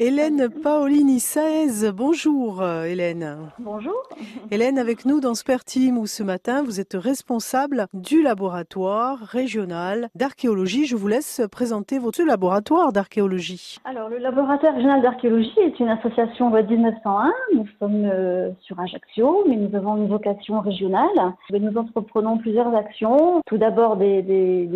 Hélène Paolini Saez, bonjour euh, Hélène. Bonjour. Hélène avec nous dans Sperteam où ce matin vous êtes responsable du laboratoire régional d'archéologie. Je vous laisse présenter votre laboratoire d'archéologie. Alors le laboratoire régional d'archéologie est une association de 1901. Nous sommes euh, sur Ajaccio mais nous avons une vocation régionale. Nous entreprenons plusieurs actions. Tout d'abord des,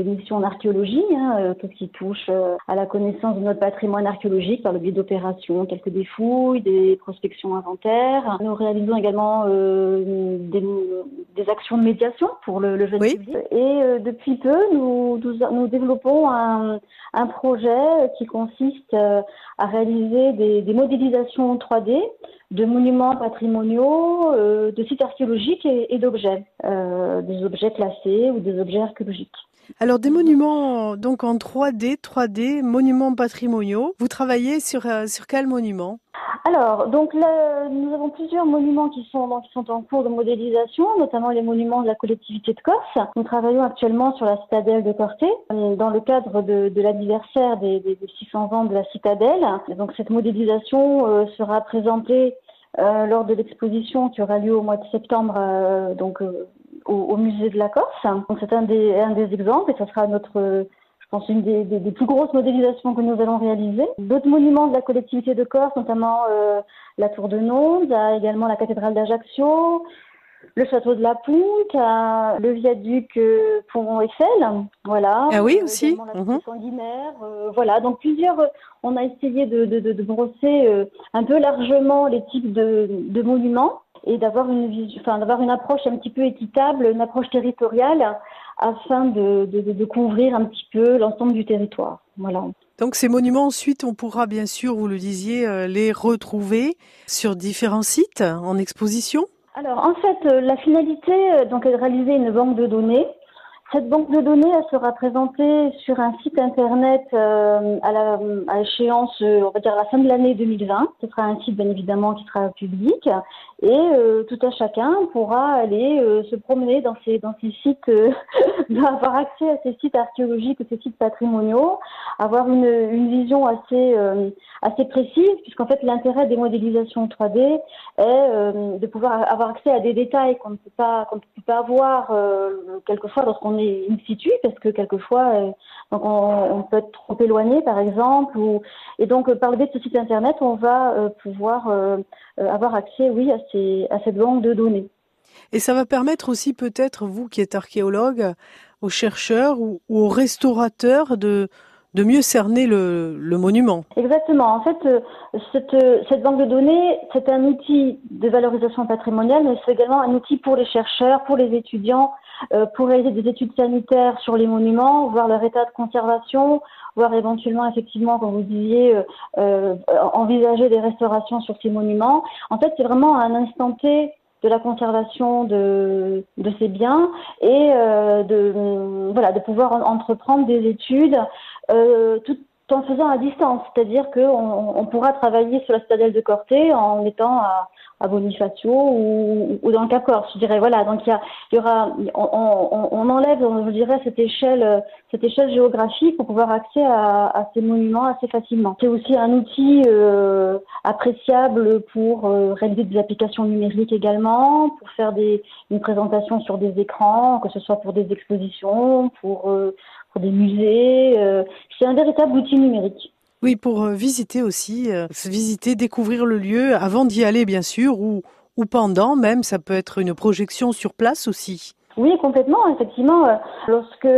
missions d'archéologie, hein, euh, tout ce qui touche à la connaissance de notre patrimoine archéologique par le biais opérations, quelques des fouilles, des prospections inventaires. Nous réalisons également euh, des, actions de médiation pour le, le jeune public. Et euh, depuis peu, nous, nous, développons un, projet qui consiste euh, à réaliser des, modélisations 3D de monuments patrimoniaux, de sites archéologiques et, et d'objets, des objets classés ou des objets archéologiques. Alors des monuments donc en 3D, 3D, monuments patrimoniaux. Vous travaillez sur euh, sur quel monument? Alors, donc nous avons plusieurs monuments qui sont, qui sont en cours de modélisation, notamment les monuments de la collectivité de Corse. Nous travaillons actuellement sur la citadelle de Corté, euh, dans le cadre de, l'anniversaire des, des, 600 ans de la citadelle. donc cette modélisation euh, sera présentée euh, lors de l'exposition qui aura lieu au mois de septembre, au, musée de la Corse. Donc c'est un des, un des exemples et ce sera notre, je pense, une des, des, plus grosses modélisations que nous allons réaliser. D'autres monuments de la collectivité de Corse, notamment euh, la Tour de Nonde, également la cathédrale d'Ajaccio, le château de la Ponte, le viaduc euh, Pont Eiffel, voilà. Ah oui aussi. La mhm. euh, voilà. Donc plusieurs, on a essayé de, de, de, de brosser un peu largement les types de monuments et d'avoir une, enfin, d'avoir une approche un petit peu équitable, une approche territoriale, afin de, de, de couvrir un petit peu l'ensemble du territoire. Voilà. Donc ces monuments, ensuite, on pourra bien sûr, vous le disiez, euh, les retrouver sur différents sites en exposition? Alors en fait, euh, la finalité euh, donc, est de réaliser une banque de données cette banque de données, elle sera présentée sur un site internet euh, à, la, à échéance, euh, on va dire la fin de l'année 2020. Ce sera un site bien évidemment qui sera public et euh, tout à chacun pourra aller se promener dans ces dans ces sites, avoir accès à ces sites archéologiques, ces sites patrimoniaux, avoir une, une vision assez assez précise, puisqu'en fait l'intérêt des modélisations 3D est de pouvoir avoir accès à des détails qu'on ne peut pas qu'on ne peut pas avoir quelquefois lorsqu'on est in situ parce que quelquefois euh, donc on, peut être trop éloigné par exemple et donc euh, par le biais de ce site internet on va euh, pouvoir avoir accès oui à cette banque de données. Et ça va permettre aussi peut-être vous qui êtes archéologue aux chercheurs ou, aux restaurateurs de de mieux cerner le, monument. Exactement. En fait, cette, cette banque de données, c'est un outil de valorisation patrimoniale, mais c'est également un outil pour les chercheurs, pour les étudiants, euh, pour réaliser des études sanitaires sur les monuments, voir leur état de conservation, voir éventuellement effectivement, comme vous disiez, euh, euh, envisager des restaurations sur ces monuments. En fait, c'est vraiment un instant T de la conservation de, ces biens et de pouvoir entreprendre des études tout en faisant à distance, c'est-à-dire qu'on on pourra travailler sur la citadelle de Corté en étant à, à Bonifacio ou, ou, dans le Cap Corse, je dirais. Voilà, donc il y, y aura, on, on, on, enlève, je dirais, cette échelle, cette échelle géographique pour pouvoir accéder à, à ces monuments assez facilement. C'est aussi un outil euh, appréciable pour euh, réaliser des applications numériques également, pour faire des, une présentation sur des écrans, que ce soit pour des expositions, pour, euh, pour des musées. Euh, c'est un véritable outil numérique. Oui, pour euh, visiter aussi, euh, visiter, découvrir le lieu avant d'y aller bien sûr, ou, ou pendant même, ça peut être une projection sur place aussi. Oui, complètement. Effectivement, lorsque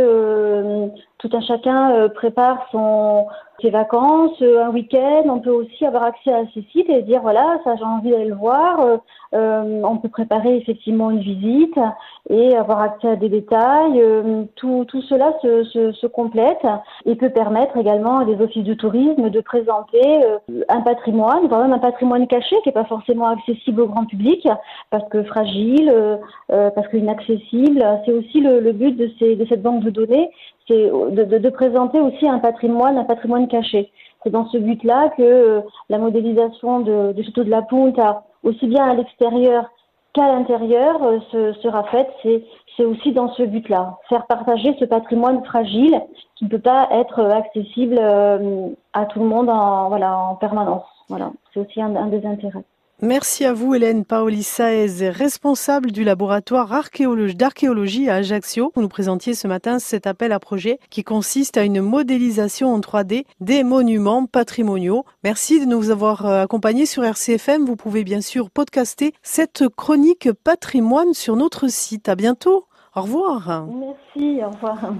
tout un chacun prépare son, ses vacances, un week-end, on peut aussi avoir accès à ces sites et dire voilà, ça j'ai envie d'aller le voir. Euh, on peut préparer effectivement une visite et avoir accès à des détails. Euh, tout, tout, cela se, se, se, complète et peut permettre également à des offices de tourisme de présenter euh, un patrimoine, voire même un patrimoine caché qui n'est pas forcément accessible au grand public parce que fragile, parce qu'inaccessible. C'est aussi le, le, but de, ces, de cette banque de données, c'est de, de, de présenter aussi un patrimoine, un patrimoine caché. C'est dans ce but-là que la modélisation de, du château de la Ponte a aussi bien à l'extérieur qu'à l'intérieur euh, sera faite. C'est aussi dans ce but-là, faire partager ce patrimoine fragile qui ne peut pas être accessible euh, à tout le monde en, voilà, en permanence. Voilà, c'est aussi un des intérêts. Merci à vous Hélène Paoli Saez, responsable du laboratoire d'archéologie à Ajaccio. Vous nous présentiez ce matin cet appel à projet qui consiste à une modélisation en 3D des monuments patrimoniaux. Merci de nous avoir euh, accompagnés sur RCFM. Vous pouvez bien sûr podcaster cette chronique patrimoine sur notre site. À bientôt. Au revoir. Merci, au revoir.